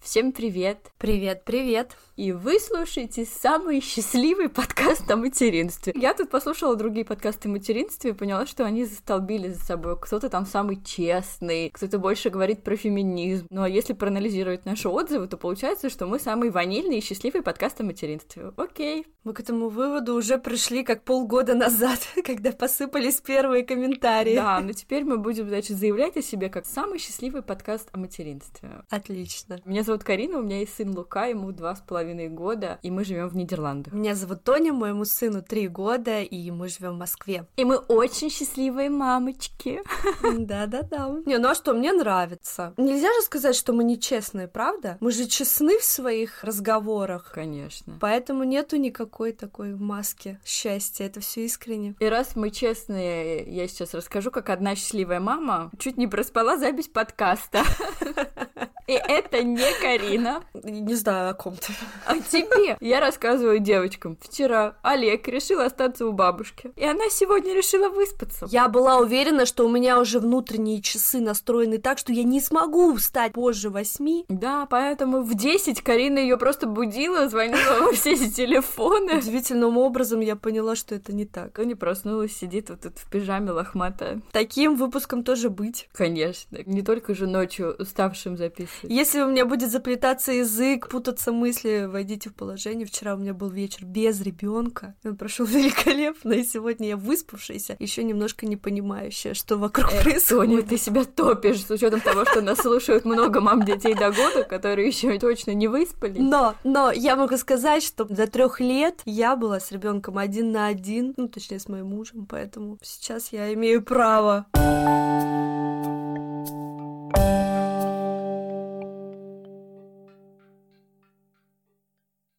Всем привет! Привет, привет! И вы слушаете самый счастливый подкаст о материнстве. Я тут послушала другие подкасты о материнстве и поняла, что они застолбили за собой. Кто-то там самый честный, кто-то больше говорит про феминизм. Ну а если проанализировать наши отзывы, то получается, что мы самый ванильный и счастливый подкаст о материнстве. Окей. Мы к этому выводу уже пришли как полгода назад, когда посыпались первые комментарии. Да, но теперь мы будем, значит, заявлять о себе как самый счастливый подкаст о материнстве. Отлично. Меня зовут Карина, у меня есть сын Лука, ему два с половиной года, и мы живем в Нидерландах. Меня зовут Тоня, моему сыну три года, и мы живем в Москве. И мы очень счастливые мамочки. Да-да-да. Не, ну а что, мне нравится. Нельзя же сказать, что мы нечестные, правда? Мы же честны в своих разговорах. Конечно. Поэтому нету никакой такой маски счастья. Это все искренне. И раз мы честные, я сейчас расскажу, как одна счастливая мама чуть не проспала запись подкаста. И это не Карина. Не знаю, о ком ты. А тебе. Я рассказываю девочкам. Вчера Олег решил остаться у бабушки. И она сегодня решила выспаться. Я была уверена, что у меня уже внутренние часы настроены так, что я не смогу встать позже восьми. Да, поэтому в 10 Карина ее просто будила, звонила во все эти телефоны. Удивительным образом я поняла, что это не так. Тони проснулась, сидит вот тут в пижаме лохматая. Таким выпуском тоже быть. Конечно. Не только же ночью уставшим записывать. Если у меня будет заплетаться язык, путаться мысли, войдите в положение. Вчера у меня был вечер без ребенка. Он прошел великолепно, и сегодня я выспавшаяся, еще немножко не понимающая, что вокруг Эх, происходит. Соня, ты себя топишь с учетом того, что нас слушают много мам детей до года, которые еще точно не выспались. Но, но я могу сказать, что до трех лет я была с ребенком один на один, ну точнее с моим мужем, поэтому сейчас я имею право.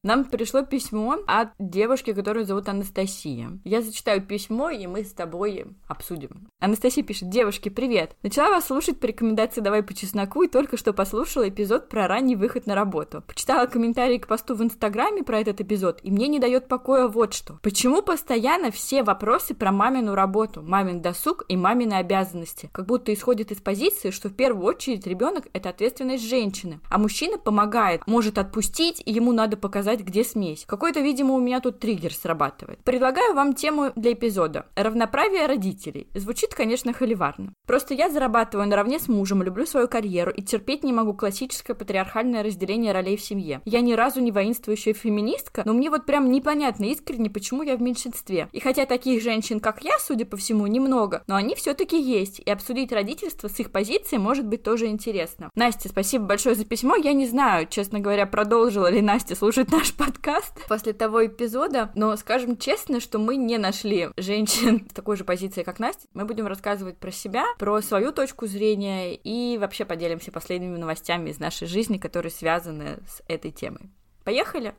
Нам пришло письмо от девушки, которую зовут Анастасия. Я зачитаю письмо, и мы с тобой обсудим. Анастасия пишет, девушки, привет. Начала вас слушать по рекомендации «Давай по чесноку» и только что послушала эпизод про ранний выход на работу. Почитала комментарии к посту в Инстаграме про этот эпизод, и мне не дает покоя вот что. Почему постоянно все вопросы про мамину работу, мамин досуг и мамины обязанности? Как будто исходит из позиции, что в первую очередь ребенок это ответственность женщины, а мужчина помогает, может отпустить, и ему надо показать, где смесь. Какой-то, видимо, у меня тут триггер срабатывает. Предлагаю вам тему для эпизода. Равноправие родителей. Звучит, конечно, холиварно. Просто я зарабатываю наравне с мужем, люблю свою карьеру и терпеть не могу классическое патриархальное разделение ролей в семье. Я ни разу не воинствующая феминистка, но мне вот прям непонятно искренне, почему я в меньшинстве. И хотя таких женщин, как я, судя по всему, немного, но они все-таки есть, и обсудить родительство с их позиции может быть тоже интересно. Настя, спасибо большое за письмо. Я не знаю, честно говоря, продолжила ли Настя слушать наш подкаст после того эпизода, но скажем честно, что мы не нашли женщин в такой же позиции, как Настя. Мы будем рассказывать про себя, про свою точку зрения и вообще поделимся последними новостями из нашей жизни, которые связаны с этой темой. Поехали!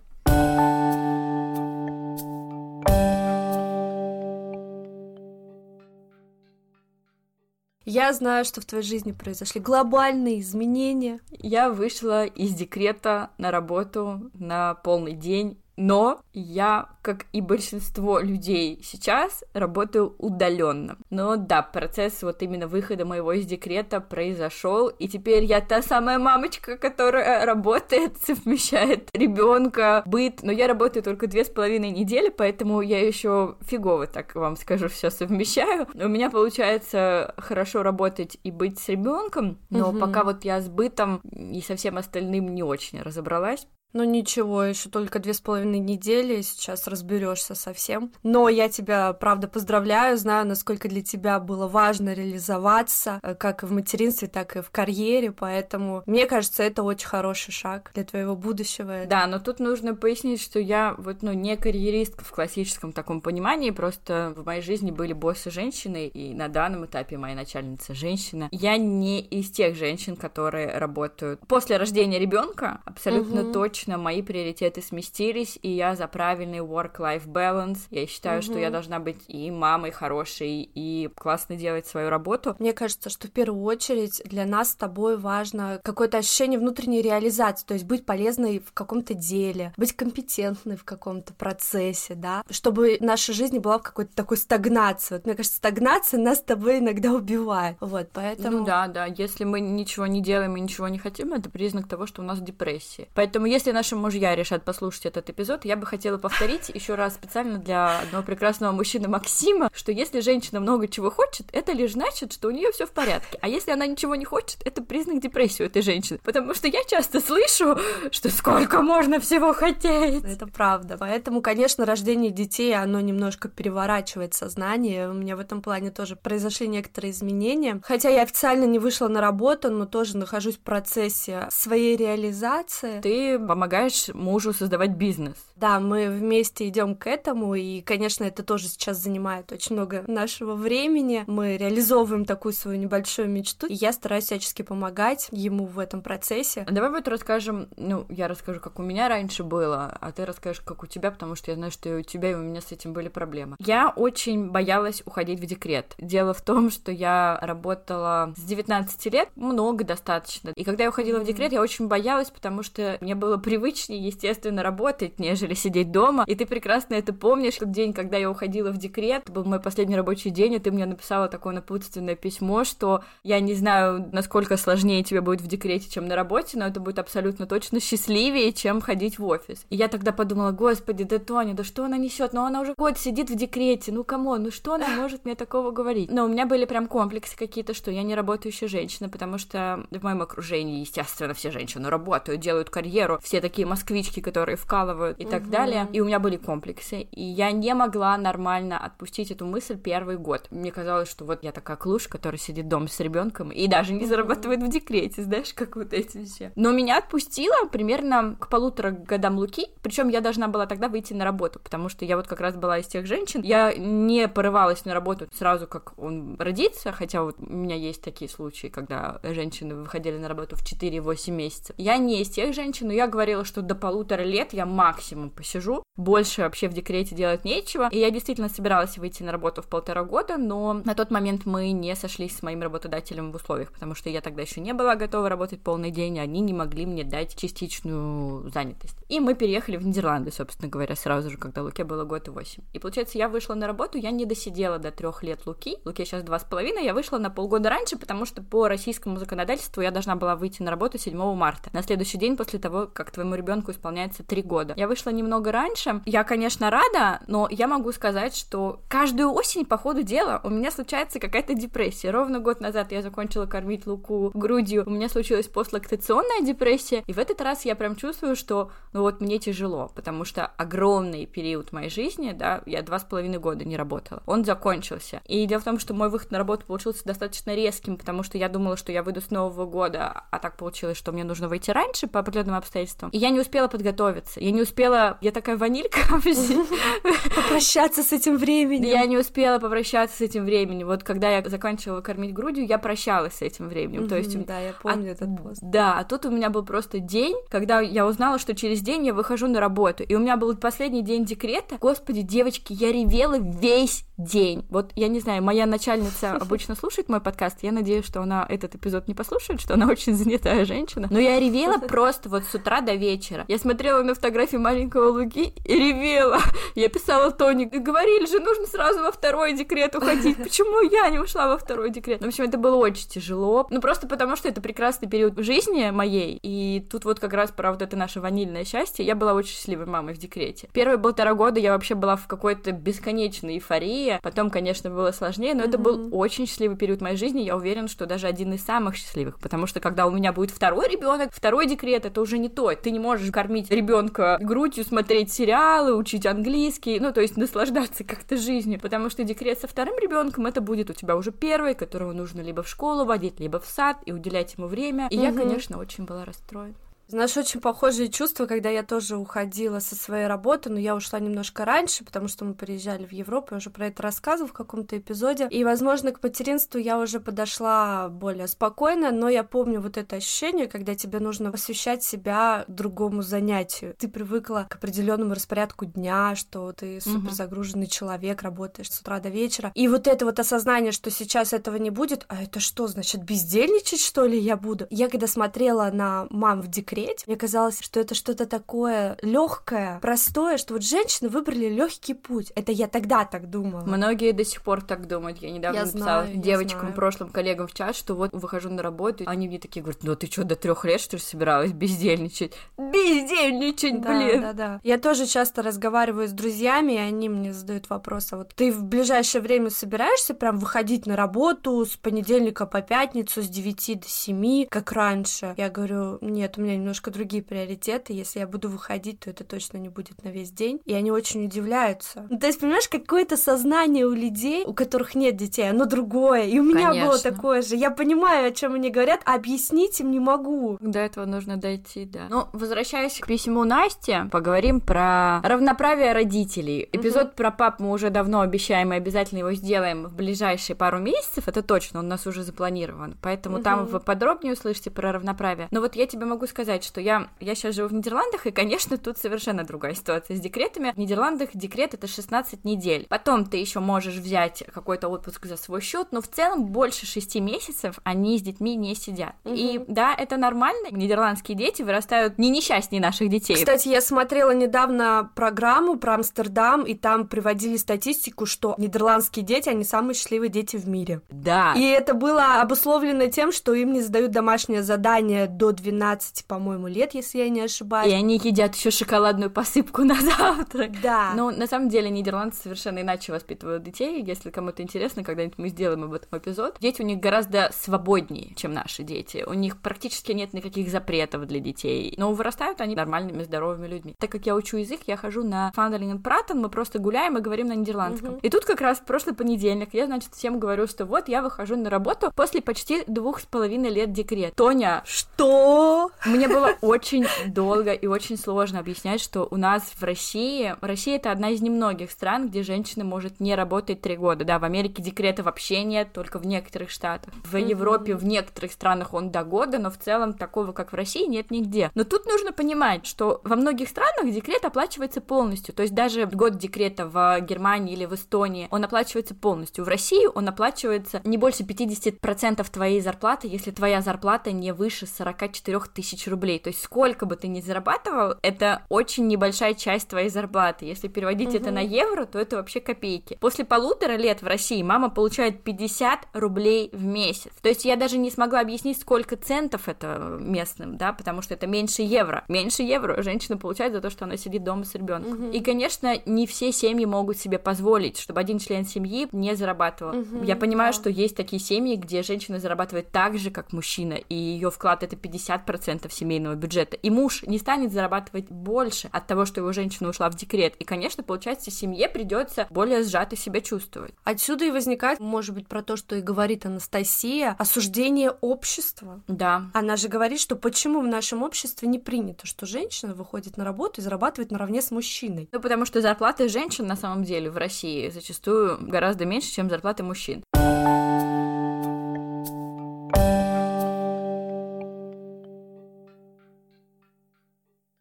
Я знаю, что в твоей жизни произошли глобальные изменения. Я вышла из декрета на работу на полный день но я, как и большинство людей сейчас, работаю удаленно. Но да, процесс вот именно выхода моего из декрета произошел, и теперь я та самая мамочка, которая работает, совмещает ребенка, быт. Но я работаю только две с половиной недели, поэтому я еще фигово, так вам скажу, все совмещаю. У меня получается хорошо работать и быть с ребенком, но Мгм. пока вот я с бытом и со всем остальным не очень разобралась. Ну ничего, еще только две с половиной недели, сейчас разберешься со всем. Но я тебя, правда, поздравляю, знаю, насколько для тебя было важно реализоваться, э, как в материнстве, так и в карьере, поэтому мне кажется, это очень хороший шаг для твоего будущего. Да, но тут нужно пояснить, что я вот, ну, не карьеристка в классическом таком понимании, просто в моей жизни были боссы женщины, и на данном этапе моя начальница женщина. Я не из тех женщин, которые работают после рождения ребенка, абсолютно Мгм. точно точно мои приоритеты сместились, и я за правильный work-life balance. Я считаю, угу. что я должна быть и мамой хорошей, и классно делать свою работу. Мне кажется, что в первую очередь для нас с тобой важно какое-то ощущение внутренней реализации, то есть быть полезной в каком-то деле, быть компетентной в каком-то процессе, да, чтобы наша жизнь была в какой-то такой стагнации. Вот, мне кажется, стагнация нас с тобой иногда убивает. Вот, поэтому... Ну да, да, если мы ничего не делаем и ничего не хотим, это признак того, что у нас депрессия. Поэтому если наши мужья решат послушать этот эпизод, я бы хотела повторить еще раз специально для одного прекрасного мужчины Максима, что если женщина много чего хочет, это лишь значит, что у нее все в порядке. А если она ничего не хочет, это признак депрессии у этой женщины. Потому что я часто слышу, что сколько можно всего хотеть. Это правда. Поэтому, конечно, рождение детей, оно немножко переворачивает сознание. У меня в этом плане тоже произошли некоторые изменения. Хотя я официально не вышла на работу, но тоже нахожусь в процессе своей реализации. Ты помогаешь мужу создавать бизнес. Да, мы вместе идем к этому, и, конечно, это тоже сейчас занимает очень много нашего времени. Мы реализовываем такую свою небольшую мечту, и я стараюсь всячески помогать ему в этом процессе. Давай вот расскажем, ну, я расскажу, как у меня раньше было, а ты расскажешь, как у тебя, потому что я знаю, что и у тебя, и у меня с этим были проблемы. Я очень боялась уходить в декрет. Дело в том, что я работала с 19 лет, много достаточно. И когда я уходила в декрет, я очень боялась, потому что мне было привычнее, естественно, работать, нежели сидеть дома. И ты прекрасно это помнишь, тот день, когда я уходила в декрет, был мой последний рабочий день, и ты мне написала такое напутственное письмо, что я не знаю, насколько сложнее тебе будет в декрете, чем на работе, но это будет абсолютно точно счастливее, чем ходить в офис. И я тогда подумала, господи, да Тоня, да что она несет? Ну она уже год сидит в декрете, ну кому, ну что она может мне такого говорить? Но у меня были прям комплексы какие-то, что я не работающая женщина, потому что в моем окружении, естественно, все женщины работают, делают карьеру, все такие москвички, которые вкалывают и угу. так далее. И у меня были комплексы, и я не могла нормально отпустить эту мысль первый год. Мне казалось, что вот я такая клуш, которая сидит дома с ребенком и даже не зарабатывает в декрете, знаешь, как вот эти все. Но меня отпустило примерно к полутора годам Луки, причем я должна была тогда выйти на работу, потому что я вот как раз была из тех женщин, я не порывалась на работу сразу, как он родится, хотя вот у меня есть такие случаи, когда женщины выходили на работу в 4-8 месяцев. Я не из тех женщин, но я говорила, что до полутора лет я максимум посижу, больше вообще в декрете делать нечего, и я действительно собиралась выйти на работу в полтора года, но на тот момент мы не сошлись с моим работодателем в условиях, потому что я тогда еще не была готова работать полный день, они не могли мне дать частичную занятость. И мы переехали в Нидерланды, собственно говоря, сразу же, когда Луке было год и восемь. И получается, я вышла на работу, я не досидела до трех лет Луки. Луке сейчас два с половиной, я вышла на полгода раньше, потому что по российскому законодательству я должна была выйти на работу 7 марта, на следующий день после того, как твоему ребенку исполняется три года. Я вышла немного раньше. Я, конечно, рада, но я могу сказать, что каждую осень по ходу дела у меня случается какая-то депрессия. Ровно год назад я закончила кормить Луку грудью, у меня случилась постлактационная депрессия, и в этот раз я прям чувствую, что ну вот мне тяжело, потому что огромный период моей жизни, да, я два с половиной года не работала, он закончился. И дело в том, что мой выход на работу получился достаточно резким, потому что я думала, что я выйду с Нового года, а так получилось, что мне нужно выйти раньше по определенным обстоятельствам. И я не успела подготовиться, я не успела, я такая ванилька, попрощаться с этим временем. Я не успела попрощаться с этим временем. Вот когда я заканчивала кормить грудью, я прощалась с этим временем. То есть, да, я помню этот пост. Да, а тут у меня был просто день, когда я узнала, что через день я выхожу на работу. И у меня был последний день декрета. Господи, девочки, я ревела весь день. Вот я не знаю, моя начальница обычно слушает мой подкаст. Я надеюсь, что она этот эпизод не послушает, что она очень занятая женщина. Но я ревела просто вот с утра до вечера. Я смотрела на фотографии маленького Луки и ревела. Я писала Тони, говорили же, нужно сразу во второй декрет уходить. Почему я не ушла во второй декрет? Ну, в общем, это было очень тяжело. Ну, просто потому, что это прекрасный период жизни моей. И тут вот как раз про вот это наше ванильное счастье. Я была очень счастливой мамой в декрете. Первые полтора года я вообще была в какой-то бесконечной эйфории. Потом, конечно, было сложнее, но mm-hmm. это был очень счастливый период моей жизни. Я уверена, что даже один из самых счастливых. Потому что когда у меня будет второй ребенок, второй декрет, это уже не то. Ты не можешь кормить ребенка грудью, смотреть сериалы, учить английский, ну, то есть наслаждаться как-то жизнью. Потому что декрет со вторым ребенком это будет у тебя уже первый, которого нужно либо в школу водить, либо в сад и уделять ему время. И угу. я, конечно, очень была расстроена. Знаешь, очень похожие чувства, когда я тоже уходила со своей работы, но я ушла немножко раньше, потому что мы приезжали в Европу, я уже про это рассказывала в каком-то эпизоде. И, возможно, к материнству я уже подошла более спокойно, но я помню вот это ощущение, когда тебе нужно посвящать себя другому занятию. Ты привыкла к определенному распорядку дня, что ты супер загруженный человек, работаешь с утра до вечера. И вот это вот осознание, что сейчас этого не будет, а это что, значит, бездельничать, что ли, я буду? Я когда смотрела на мам в декрете, мне казалось, что это что-то такое легкое, простое, что вот женщины выбрали легкий путь. Это я тогда так думала. Многие до сих пор так думают. Я недавно Я написала знаю, девочкам, знаю. прошлым коллегам в чат, что вот выхожу на работу, они мне такие говорят, ну ты что, до трех лет, что ли, собиралась бездельничать? Бездельничать, Да, блин! да, да. Я тоже часто разговариваю с друзьями, и они мне задают вопрос, а вот ты в ближайшее время собираешься прям выходить на работу с понедельника по пятницу с 9 до 7, как раньше? Я говорю, нет, у меня немножко другие приоритеты, если я буду выходить, то это точно не будет на весь день. И они очень удивляются. Ну, то есть, понимаешь, какое-то сознание у людей, у которых нет детей, оно другое. И у меня было Конечно. такое же. Я понимаю, о чем они говорят, а объяснить им не могу. До этого нужно дойти, да. Ну, возвращаясь к письму Насти, поговорим про равноправие родителей. Эпизод про пап мы уже давно обещаем и обязательно его сделаем в ближайшие пару месяцев, это точно, он у нас уже запланирован. Поэтому там Мгм. вы подробнее услышите про равноправие. Но вот я тебе могу сказать, что я, я сейчас живу в Нидерландах, и, конечно, тут совершенно другая ситуация с декретами. В Нидерландах декрет это 16 недель. Потом ты еще можешь взять какой-то отпуск за свой счет, но в целом больше 6 месяцев они с детьми не сидят. И да, это нормально. Нидерландские дети вырастают не несчастнее наших детей. Кстати, я смотрела недавно программу про Амстердам, и там приводили статистику, что нидерландские дети, они самые счастливые дети в мире. Да. И это было обусловлено тем, что им не задают домашнее задание до 12, по-моему, лет, если я не ошибаюсь. И они едят еще шоколадную посыпку на завтрак. Да. Ну, на самом деле, нидерландцы совершенно иначе воспитывают детей. Если кому-то интересно, когда-нибудь мы сделаем об этом эпизод. Дети у них гораздо свободнее, чем наши дети. У них практически нет никаких запретов для детей. Но вырастают они нормальными, здоровыми людьми. Так как я учу язык, я хожу на Фандерлинг Пратон, мы просто гуляем и говорим на нидерландском. И тут как раз в прошлый понедельник я, значит, всем говорю, что вот я выхожу на работу после почти двух с половиной лет декрет. Тоня, Что? мне было очень долго и очень сложно объяснять, что у нас в России... Россия — это одна из немногих стран, где женщина может не работать три года. Да, в Америке декрета вообще нет, только в некоторых штатах. В Европе, в некоторых странах он до года, но в целом такого, как в России, нет нигде. Но тут нужно понимать, что во многих странах декрет оплачивается полностью. То есть даже год декрета в Германии или в Эстонии, он оплачивается полностью. В России он оплачивается не больше 50% твоей зарплаты, если твоя зарплата не выше 44 тысяч рублей. То есть сколько бы ты ни зарабатывал, это очень небольшая часть твоей зарплаты. Если переводить это на евро, то это вообще копейки. После полутора лет в России мама получает 50 рублей в месяц. То есть я даже не смогла объяснить, сколько центов это местным, да, потому что это меньше евро. Меньше евро женщина получает за то, что она сидит дома с ребенком. И, конечно, не все семьи могут себе позволить, чтобы один член семьи не зарабатывал. Я понимаю, что есть такие семьи, где женщина зарабатывает так же, как мужчина, и ее вклад это 50% семейного бюджета. И муж не станет зарабатывать больше от того, что его женщина ушла в декрет. И, конечно, получается, семье придется более сжато себя чувствовать. Отсюда и возникает, может быть, про то, что и говорит Анастасия, осуждение общества. Да. Она же говорит, что почему в нашем обществе не принято, что женщина выходит на работу и зарабатывает наравне с мужчиной. Ну, потому что зарплаты женщин на самом деле в России зачастую гораздо меньше, чем зарплаты мужчин.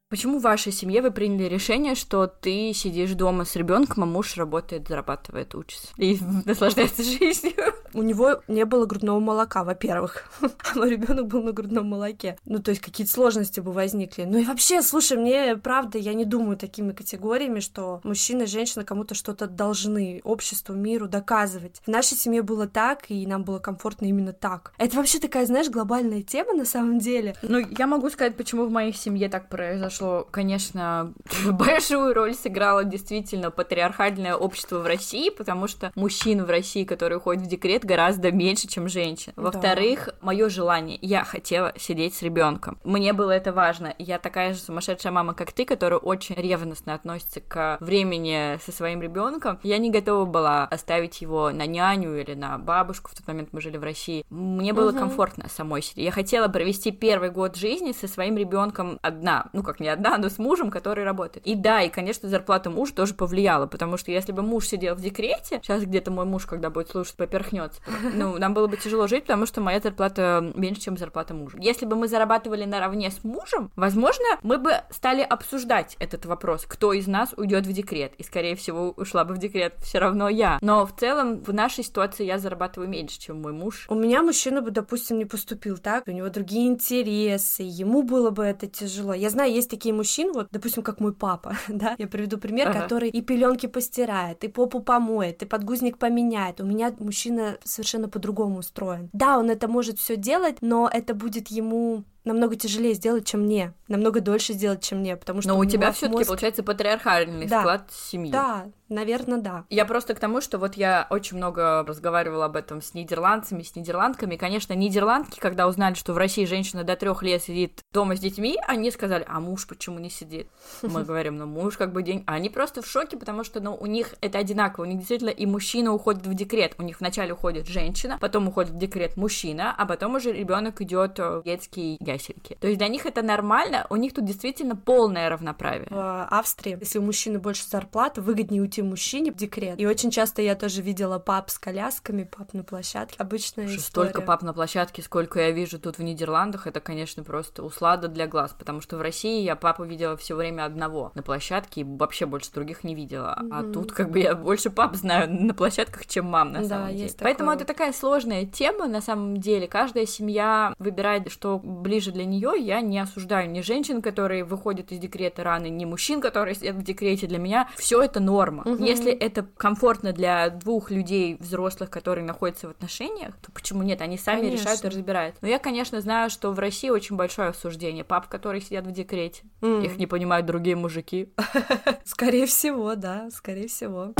Почему в вашей семье вы приняли решение, что ты сидишь дома с ребенком, а муж работает, зарабатывает, учится и наслаждается жизнью? У него не было грудного молока, во-первых, а мой ребенок был на грудном молоке. Ну, то есть какие-то сложности бы возникли. Ну и вообще, слушай, мне правда, я не думаю такими категориями, что мужчина и женщина кому-то что-то должны обществу, миру доказывать. В нашей семье было так, и нам было комфортно именно так. Это вообще такая, знаешь, глобальная тема на самом деле. Ну, я могу сказать, почему в моей семье так произошло. Конечно, большую роль сыграло действительно патриархальное общество в России, потому что мужчин в России, которые уходят в декрет, гораздо меньше, чем женщин. Во-вторых, да. мое желание, я хотела сидеть с ребенком. Мне было это важно. Я такая же сумасшедшая мама, как ты, которая очень ревностно относится к времени со своим ребенком. Я не готова была оставить его на няню или на бабушку. В тот момент мы жили в России. Мне было угу. комфортно самой себе. Я хотела провести первый год жизни со своим ребенком одна. Ну, как не одна, но с мужем, который работает. И да, и, конечно, зарплата мужа тоже повлияла, потому что если бы муж сидел в декрете, сейчас где-то мой муж, когда будет слушать, поперхнется. Ну, нам было бы тяжело жить, потому что моя зарплата меньше, чем зарплата мужа. Если бы мы зарабатывали наравне с мужем, возможно, мы бы стали обсуждать этот вопрос, кто из нас уйдет в декрет. И, скорее всего, ушла бы в декрет все равно я. Но в целом, в нашей ситуации я зарабатываю меньше, чем мой муж. У меня мужчина бы, допустим, не поступил так, у него другие интересы, ему было бы это тяжело. Я знаю, есть такие мужчины, вот, допустим, как мой папа, да, я приведу пример, ага. который и пеленки постирает, и попу помоет, и подгузник поменяет. У меня мужчина совершенно по-другому устроен. Да, он это может все делать, но это будет ему намного тяжелее сделать, чем мне, намного дольше сделать, чем мне, потому что но у, у тебя все-таки мозг... получается патриархальный да. склад семьи. Да, Наверное, да. Я просто к тому, что вот я очень много разговаривала об этом с нидерландцами, с нидерландками. Конечно, нидерландки, когда узнали, что в России женщина до трех лет сидит дома с детьми, они сказали, а муж почему не сидит? Мы говорим, ну муж как бы день. А они просто в шоке, потому что, ну, у них это одинаково. У них действительно и мужчина уходит в декрет. У них вначале уходит женщина, потом уходит в декрет мужчина, а потом уже ребенок идет в детские ясельки. То есть для них это нормально, у них тут действительно полное равноправие. В Австрии, если у мужчины больше зарплаты, выгоднее уйти мужчине в декрет. И очень часто я тоже видела пап с колясками, пап на площадке. Обычная Слушай, история. Столько пап на площадке, сколько я вижу тут в Нидерландах, это, конечно, просто услада для глаз, потому что в России я папу видела все время одного на площадке и вообще больше других не видела. Mm-hmm. А тут как бы я больше пап знаю на площадках, чем мам на да, самом деле. Есть Поэтому это такая сложная тема на самом деле. Каждая семья выбирает, что ближе для нее. Я не осуждаю ни женщин, которые выходят из декрета рано, ни мужчин, которые сидят в декрете. Для меня все это норма. Угу. Если это комфортно для двух людей взрослых, которые находятся в отношениях, то почему нет? Они сами конечно. решают и разбирают. Но я, конечно, знаю, что в России очень большое осуждение. Пап, которые сидят в декрете. Mm. Их не понимают другие мужики. Скорее всего, да, скорее всего.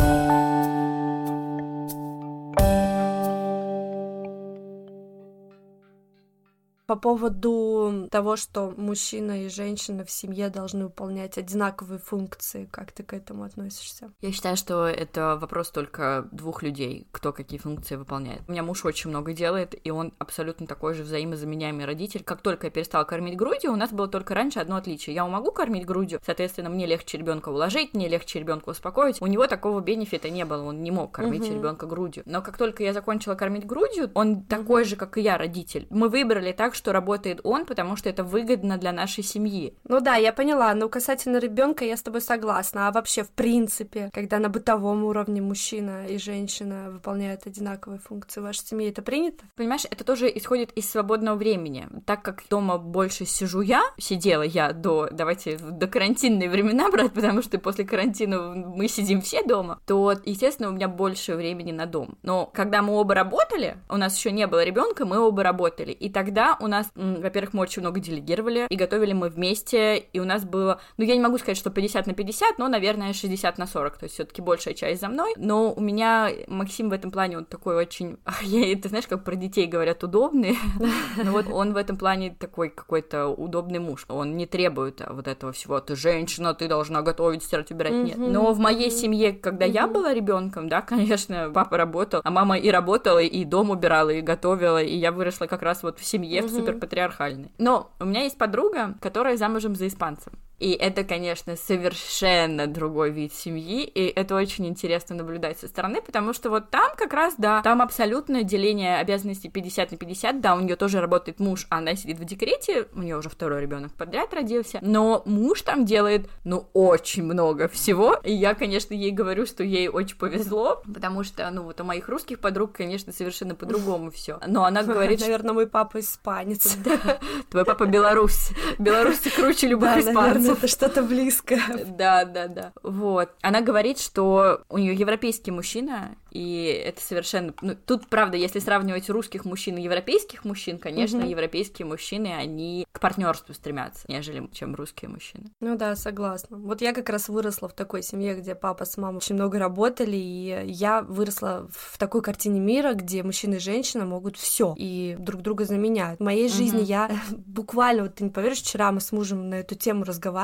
По поводу того, что мужчина и женщина в семье должны выполнять одинаковые функции, как ты к этому относишься? Я считаю, что это вопрос только двух людей, кто какие функции выполняет. У меня муж очень много делает, и он абсолютно такой же взаимозаменяемый родитель. Как только я перестала кормить грудью, у нас было только раньше одно отличие. Я могу кормить грудью, соответственно, мне легче ребенка уложить, мне легче ребенка успокоить. У него такого бенефита не было, он не мог кормить угу. ребенка грудью. Но как только я закончила кормить грудью, он угу. такой же, как и я, родитель. Мы выбрали так, что работает он, потому что это выгодно для нашей семьи. Ну да, я поняла. Но касательно ребенка я с тобой согласна. А вообще, в принципе, когда на бытовом уровне мужчина и женщина выполняют одинаковые функции в вашей семье, это принято? Понимаешь, это тоже исходит из свободного времени. Так как дома больше сижу я, сидела я до, давайте, до карантинные времена брать, потому что после карантина мы сидим все дома, то, естественно, у меня больше времени на дом. Но когда мы оба работали, у нас еще не было ребенка, мы оба работали. И тогда у у нас, во-первых, мы очень много делегировали, и готовили мы вместе, и у нас было, ну, я не могу сказать, что 50 на 50, но, наверное, 60 на 40, то есть все таки большая часть за мной, но у меня Максим в этом плане, он такой очень, я, ты знаешь, как про детей говорят, удобный, но вот он в этом плане такой какой-то удобный муж, он не требует вот этого всего, ты женщина, ты должна готовить, стирать, убирать, нет, но в моей семье, когда я была ребенком, да, конечно, папа работал, а мама и работала, и дом убирала, и готовила, и я выросла как раз вот в семье, в супер патриархальный. Но у меня есть подруга, которая замужем за испанцем. И это, конечно, совершенно другой вид семьи, и это очень интересно наблюдать со стороны, потому что вот там как раз, да, там абсолютное деление обязанностей 50 на 50, да, у нее тоже работает муж, а она сидит в декрете, у нее уже второй ребенок подряд родился, но муж там делает, ну, очень много всего, и я, конечно, ей говорю, что ей очень повезло, потому что, ну, вот у моих русских подруг, конечно, совершенно по-другому все. Но она говорит... Наверное, мой папа испанец. Твой папа белорус. Белорусы круче любых испанцев. Это что-то близкое. Да, да, да. Вот. Она говорит, что у нее европейский мужчина, и это совершенно... Ну, тут, правда, если сравнивать русских мужчин и европейских мужчин, конечно, угу. европейские мужчины, они к партнерству стремятся, нежели чем русские мужчины. Ну да, согласна. Вот я как раз выросла в такой семье, где папа с мамой очень много работали, и я выросла в такой картине мира, где мужчина и женщина могут все и друг друга заменяют. В моей жизни угу. я буквально, вот ты не поверишь, вчера мы с мужем на эту тему разговаривали,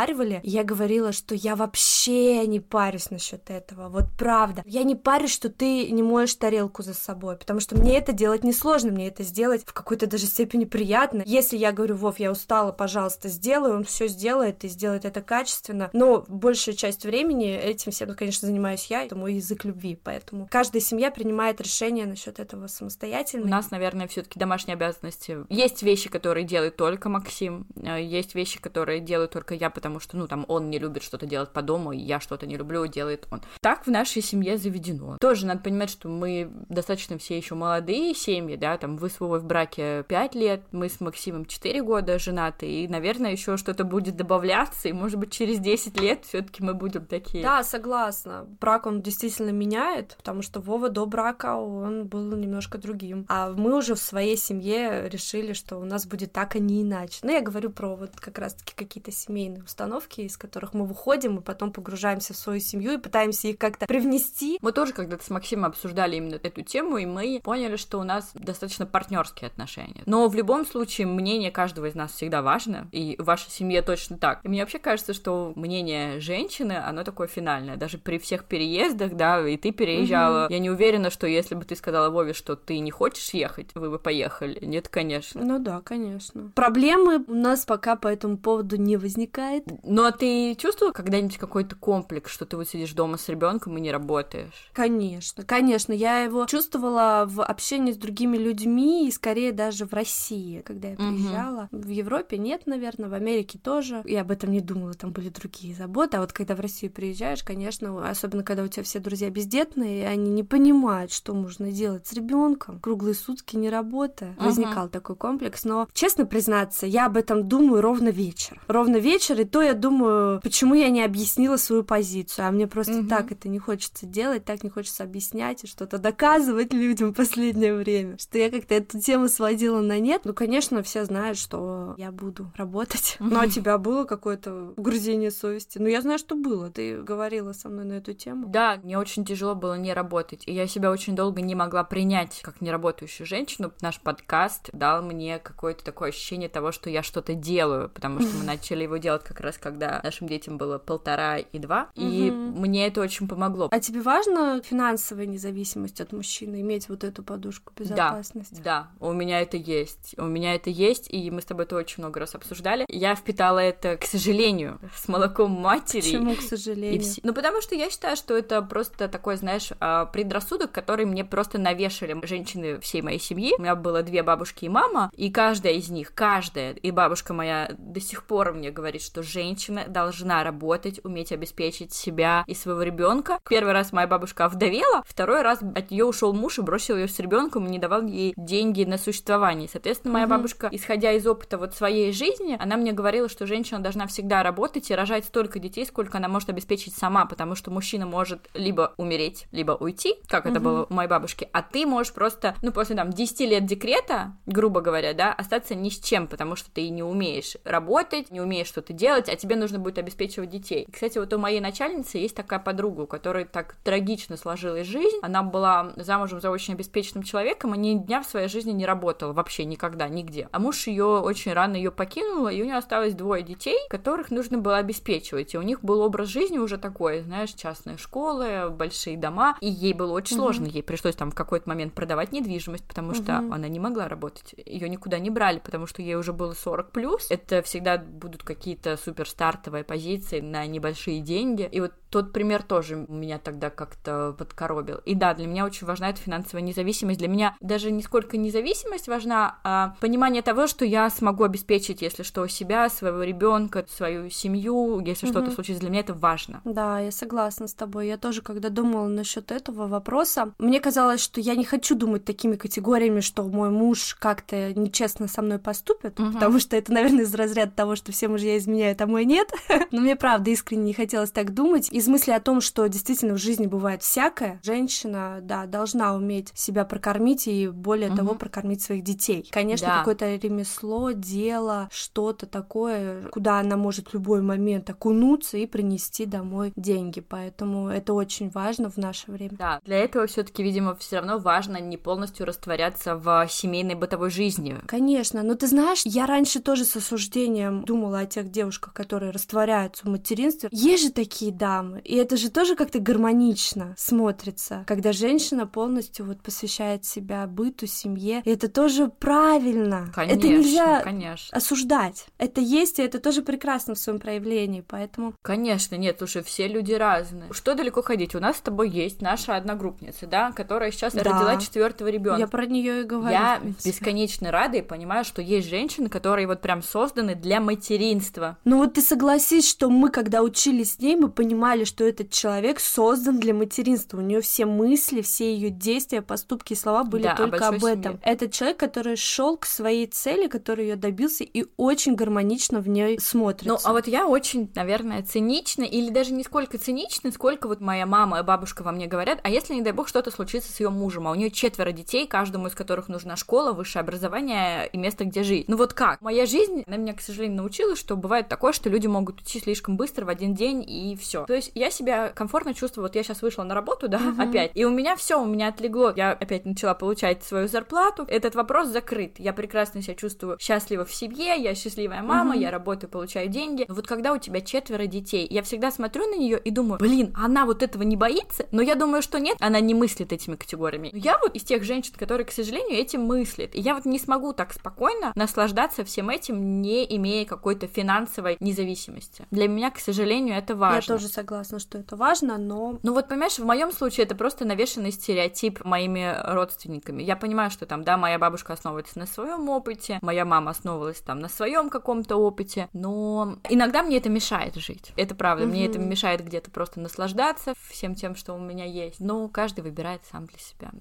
и я говорила, что я вообще не парюсь насчет этого. Вот правда. Я не парюсь, что ты не моешь тарелку за собой, потому что мне это делать несложно, мне это сделать в какой-то даже степени приятно. Если я говорю, Вов, я устала, пожалуйста, сделай, он все сделает и сделает это качественно. Но большую часть времени этим всем, конечно, занимаюсь я, это мой язык любви, поэтому каждая семья принимает решение насчет этого самостоятельно. У нас, наверное, все-таки домашние обязанности. Есть вещи, которые делает только Максим, э, есть вещи, которые делаю только я, потому что, ну, там, он не любит что-то делать по дому, я что-то не люблю, делает он. Так в нашей семье заведено. Тоже надо понимать, что мы достаточно все еще молодые семьи, да, там вы с Вовой в браке 5 лет, мы с Максимом 4 года женаты, и, наверное, еще что-то будет добавляться, и, может быть, через 10 лет все-таки мы будем такие. Да, согласна. Брак он действительно меняет, потому что Вова до брака он был немножко другим. А мы уже в своей семье решили, что у нас будет так, а не иначе. Ну, я говорю про вот как раз-таки какие-то семейные установки, из которых мы выходим, и потом погружаемся в свою семью и пытаемся их как-то привнести. Мы тоже когда-то с Максимом обсуждали именно эту тему, и мы поняли, что у нас достаточно партнерские отношения. Но в любом случае мнение каждого из нас всегда важно, и в вашей семье точно так. И мне вообще кажется, что мнение женщины, оно такое финальное. Даже при всех переездах, да, и ты переезжала. Угу. Я не уверена, что если бы ты сказала Вове, что ты не хочешь ехать, вы бы поехали. Нет, конечно. Ну да, конечно. Проблемы у нас пока по этому поводу не возникает. Ну а ты чувствовала когда-нибудь какой-то комплекс, что ты вот сидишь дома с ребенком и не работаешь? Конечно. Конечно, я его чувствовала в общении с другими людьми и скорее даже в России, когда я приезжала. Угу. В Европе нет, наверное, в Америке тоже. Я об этом не думала, там были другие заботы. А вот когда в Россию приезжаешь, конечно, особенно когда у тебя все друзья бездетные, и они не понимают, что можно делать с ребенком, круглые сутки не работая. Угу. Возникал такой комплекс. Но, честно признаться, я об этом думаю ровно вечер. Ровно вечер, и то я думаю, почему я не объяснила свою позицию. А мне просто угу. так это не хочется делать, так не хочется объяснять и что-то доказывать людям в последнее время, что я как-то эту тему сводила на нет. Ну, конечно, все знают, что я буду работать. Ну, а у тебя было какое-то угрызение совести? Ну, я знаю, что было. Ты говорила со мной на эту тему. Да, мне очень тяжело было не работать. И я себя очень долго не могла принять как неработающую женщину. Наш подкаст дал мне какое-то такое ощущение того, что я что-то делаю, потому что мы начали его делать как раз, когда нашим детям было полтора и два. И мне это очень помогло. А тебе важно финансовая независимость от мужчины, иметь вот эту подушку безопасности. Да, да, у меня это есть. У меня это есть, и мы с тобой это очень много раз обсуждали. Я впитала это, к сожалению, с молоком матери. Почему, к сожалению? Вс... Ну, потому что я считаю, что это просто такой, знаешь, а, предрассудок, который мне просто навешали женщины всей моей семьи. У меня было две бабушки и мама, и каждая из них, каждая, и бабушка моя до сих пор мне говорит, что женщина должна работать, уметь обеспечить себя и своего ребенка. Первый раз моя бабушка овдовела, Второй раз от нее ушел муж и бросил ее с ребенком и не давал ей деньги на существование. Соответственно, моя угу. бабушка, исходя из опыта вот своей жизни, она мне говорила, что женщина должна всегда работать и рожать столько детей, сколько она может обеспечить сама, потому что мужчина может либо умереть, либо уйти, как угу. это было у моей бабушки, а ты можешь просто, ну, после там 10 лет декрета, грубо говоря, да, остаться ни с чем, потому что ты не умеешь работать, не умеешь что-то делать, а тебе нужно будет обеспечивать детей. И, кстати, вот у моей начальницы есть такая подруга, у которой так трагично сложилась жизнь. Она была замужем за очень обеспеченным человеком, и ни дня в своей жизни не работала вообще никогда, нигде. А муж ее очень рано ее покинул, и у нее осталось двое детей, которых нужно было обеспечивать. И у них был образ жизни уже такой, знаешь, частные школы, большие дома, и ей было очень угу. сложно. Ей пришлось там в какой-то момент продавать недвижимость, потому угу. что она не могла работать. Ее никуда не брали, потому что ей уже было 40 плюс. Это всегда будут какие-то супер стартовые позиции на небольшие деньги. И вот тот пример тоже меня тогда как-то подкоробил. И да, для меня очень важна эта финансовая независимость. Для меня даже не сколько независимость важна, а понимание того, что я смогу обеспечить, если что, себя, своего ребенка, свою семью, если mm-hmm. что-то случится. Для меня это важно. Да, я согласна с тобой. Я тоже, когда думала насчет этого вопроса, мне казалось, что я не хочу думать такими категориями, что мой муж как-то нечестно со мной поступит, mm-hmm. потому что это, наверное, из разряда того, что все мужья изменяют, а мой нет. Но мне правда искренне не хотелось так думать. Из мысли о том, что действительно в жизни бывает всякое, женщина, да, должна уметь себя прокормить и более угу. того прокормить своих детей. Конечно, да. какое-то ремесло, дело, что-то такое, куда она может в любой момент окунуться и принести домой деньги. Поэтому это очень важно в наше время. Да, для этого все-таки, видимо, все равно важно не полностью растворяться в семейной бытовой жизни. Конечно, но ты знаешь, я раньше тоже с осуждением думала о тех девушках, которые растворяются в материнстве. Есть же такие дамы, и это же тоже как-то гармонично смотрится, когда женщина полностью вот посвящает себя быту, семье. И это тоже правильно. Конечно, это нельзя конечно. осуждать. Это есть, и это тоже прекрасно в своем проявлении, поэтому... Конечно, нет, уже все люди разные. Что далеко ходить? У нас с тобой есть наша одногруппница, да, которая сейчас да. родила четвертого ребенка. Я про нее и говорю. Я бесконечно рада и понимаю, что есть женщины, которые вот прям созданы для материнства. Ну вот ты согласись, что мы, когда учились с ней, мы понимали, что этот человек создан для материнства. У нее все мысли, все ее действия, поступки и слова были да, только об этом. Семье. Это человек, который шел к своей цели, который ее добился и очень гармонично в ней смотрится. Ну, а вот я очень, наверное, цинична, или даже не сколько цинична, сколько вот моя мама и бабушка во мне говорят, а если, не дай бог, что-то случится с ее мужем, а у нее четверо детей, каждому из которых нужна школа, высшее образование и место, где жить. Ну вот как? Моя жизнь, на меня, к сожалению, научила, что бывает такое, что люди могут уйти слишком быстро в один день и все. То есть я себя комфортно чувствую, вот я сейчас вышла на работу, да, uh-huh. опять, и у меня все, у меня отлегло, я опять начала получать свою зарплату, этот вопрос закрыт, я прекрасно себя чувствую счастлива в семье, я счастливая мама, uh-huh. я работаю, получаю деньги, но вот когда у тебя четверо детей, я всегда смотрю на нее и думаю, блин, она вот этого не боится, но я думаю, что нет, она не мыслит этими категориями. Но я вот из тех женщин, которые, к сожалению, этим мыслят, и я вот не смогу так спокойно наслаждаться всем этим, не имея какой-то финансовой независимости. Для меня, к сожалению, это важно. Я тоже согласна, что это важно, но... Ну вот, понимаешь, в моем случае это просто навешенный стереотип моими родственниками. Я понимаю, что там, да, моя бабушка основывается на своем опыте, моя мама основывалась там на своем каком-то опыте, но иногда мне это мешает жить. Это правда, mm-hmm. мне это мешает где-то просто наслаждаться всем тем, что у меня есть. Но каждый выбирает сам для себя.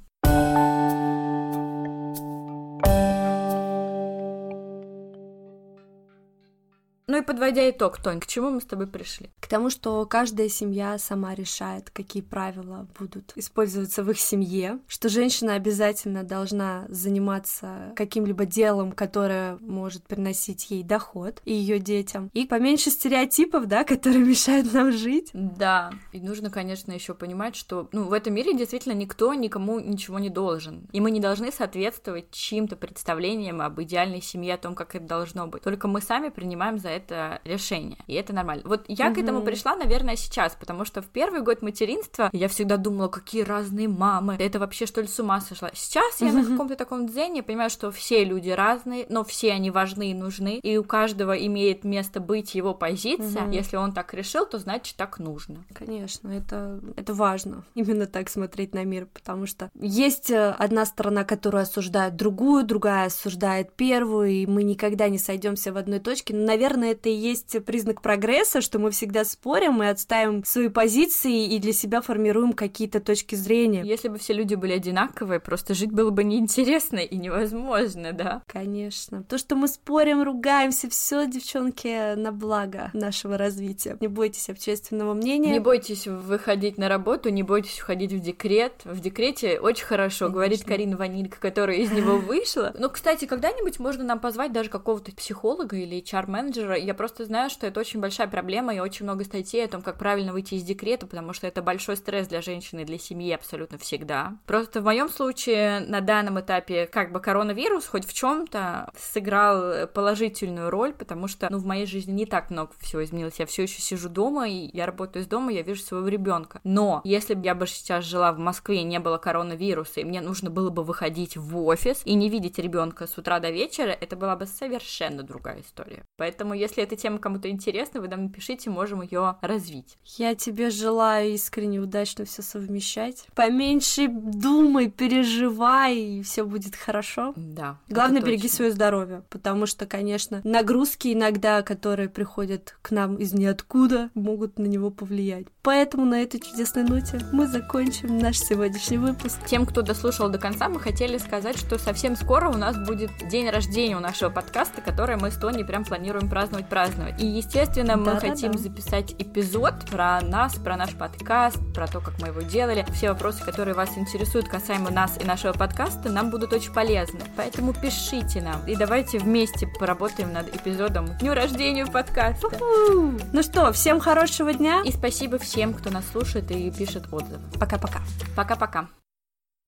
Ну и подводя итог, Тонь, к чему мы с тобой пришли? К тому, что каждая семья сама решает, какие правила будут использоваться в их семье, что женщина обязательно должна заниматься каким-либо делом, которое может приносить ей доход и ее детям, и поменьше стереотипов, да, которые мешают нам жить. Да, и нужно, конечно, еще понимать, что ну, в этом мире действительно никто никому ничего не должен, и мы не должны соответствовать чьим-то представлениям об идеальной семье, о том, как это должно быть. Только мы сами принимаем за это решение, и это нормально. Вот я угу. к этому пришла, наверное, сейчас, потому что в первый год материнства я всегда думала, какие разные мамы, это вообще что ли с ума сошла. Сейчас я на каком-то таком дзене понимаю, что все люди разные, но все они важны и нужны, и у каждого имеет место быть его позиция. Если он так решил, то значит так нужно. Конечно, это, это важно, именно так смотреть на мир, потому что есть э, одна сторона, которая осуждает другую, другая осуждает первую, и мы никогда не сойдемся в одной точке. Но, наверное, это и есть признак прогресса, что мы всегда спорим и отставим свои позиции и для себя формируем какие-то точки зрения. Если бы все люди были одинаковые, просто жить было бы неинтересно и невозможно, да? Конечно. То, что мы спорим, ругаемся, все, девчонки, на благо нашего развития. Не бойтесь общественного мнения. Не бойтесь выходить на работу, не бойтесь уходить в декрет. В декрете очень хорошо, Конечно. говорит Карина Ванилька, которая из него вышла. Но, кстати, когда-нибудь можно нам позвать даже какого-то психолога или HR-менеджера я просто знаю, что это очень большая проблема, и очень много статей о том, как правильно выйти из декрета, потому что это большой стресс для женщины и для семьи абсолютно всегда. Просто в моем случае на данном этапе как бы коронавирус хоть в чем-то сыграл положительную роль, потому что, ну, в моей жизни не так много всего изменилось. Я все еще сижу дома, и я работаю из дома, я вижу своего ребенка. Но если бы я бы сейчас жила в Москве, не было коронавируса, и мне нужно было бы выходить в офис и не видеть ребенка с утра до вечера, это была бы совершенно другая история. Поэтому, Если эта тема кому-то интересна, вы нам напишите, можем ее развить. Я тебе желаю искренне удачно все совмещать. Поменьше думай, переживай, и все будет хорошо. Да. Главное, береги свое здоровье, потому что, конечно, нагрузки иногда, которые приходят к нам из ниоткуда, могут на него повлиять. Поэтому на этой чудесной ноте мы закончим наш сегодняшний выпуск. Тем, кто дослушал до конца, мы хотели сказать, что совсем скоро у нас будет день рождения у нашего подкаста, который мы с Тони прям планируем праздновать-праздновать. И, естественно, мы да, хотим да, да. записать эпизод про нас, про наш подкаст, про то, как мы его делали. Все вопросы, которые вас интересуют касаемо нас и нашего подкаста, нам будут очень полезны. Поэтому пишите нам. И давайте вместе поработаем над эпизодом Дню рождения подкаста. У-ху! Ну что, всем хорошего дня. И спасибо всем, кто нас слушает и пишет отзывы. Пока-пока. Пока-пока.